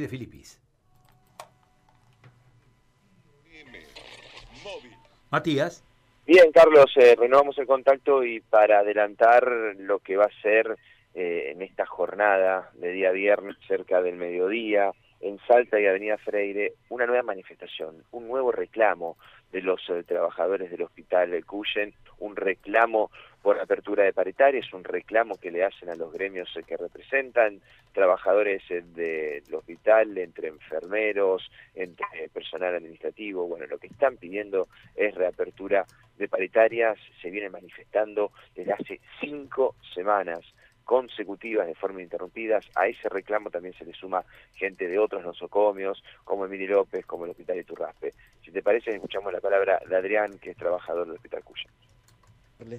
de Filipis. Matías. Bien, Carlos, eh, renovamos el contacto y para adelantar lo que va a ser eh, en esta jornada de día viernes cerca del mediodía, en Salta y Avenida Freire, una nueva manifestación, un nuevo reclamo de los eh, trabajadores del hospital Cuyen, un reclamo por apertura de paritarias, un reclamo que le hacen a los gremios eh, que representan, trabajadores eh, del hospital, entre enfermeros, entre personal administrativo, bueno, lo que están pidiendo es reapertura de paritarias, se viene manifestando desde hace cinco semanas consecutivas de forma interrumpida. A ese reclamo también se le suma gente de otros nosocomios, como Emilio López, como el Hospital de Turraspe. Si te parece, escuchamos la palabra de Adrián, que es trabajador del Hospital Cuya.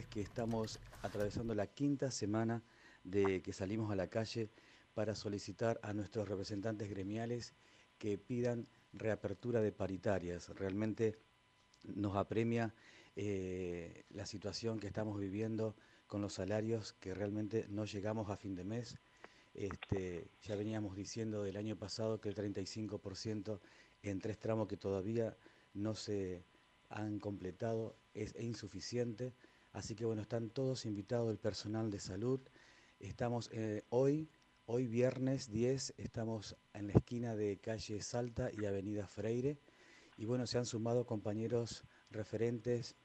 que estamos atravesando la quinta semana de que salimos a la calle para solicitar a nuestros representantes gremiales que pidan reapertura de paritarias. Realmente nos apremia eh, la situación que estamos viviendo con los salarios que realmente no llegamos a fin de mes. Este, ya veníamos diciendo del año pasado que el 35% en tres tramos que todavía no se han completado es insuficiente. Así que bueno, están todos invitados el personal de salud. Estamos eh, hoy, hoy viernes 10, estamos en la esquina de calle Salta y Avenida Freire. Y bueno, se han sumado compañeros referentes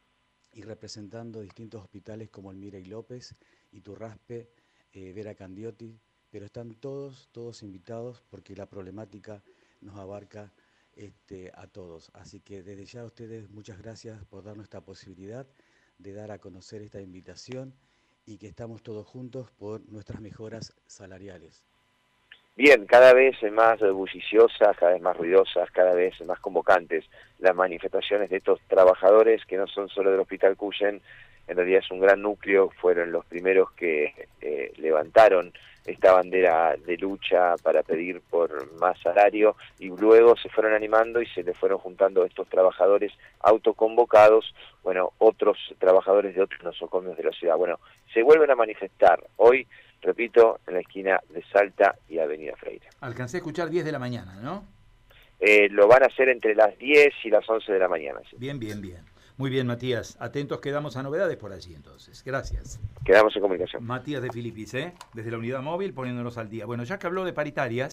y representando distintos hospitales como el Mirey López, Iturraspe, eh, Vera Candiotti, pero están todos, todos invitados porque la problemática nos abarca este, a todos. Así que desde ya a ustedes muchas gracias por darnos esta posibilidad de dar a conocer esta invitación y que estamos todos juntos por nuestras mejoras salariales. Bien, cada vez más bulliciosas, cada vez más ruidosas, cada vez más convocantes las manifestaciones de estos trabajadores que no son solo del Hospital Cuyen, en realidad es un gran núcleo, fueron los primeros que eh, levantaron esta bandera de lucha para pedir por más salario y luego se fueron animando y se le fueron juntando estos trabajadores autoconvocados, bueno, otros trabajadores de otros nosocomios de la ciudad. Bueno, se vuelven a manifestar hoy repito, en la esquina de Salta y Avenida Freire. Alcancé a escuchar 10 de la mañana, ¿no? Eh, lo van a hacer entre las 10 y las 11 de la mañana. Bien, bien, bien. Muy bien, Matías. Atentos quedamos a novedades por allí entonces. Gracias. Quedamos en comunicación. Matías de Filipis, ¿eh? desde la unidad móvil poniéndonos al día. Bueno, ya que habló de paritarias,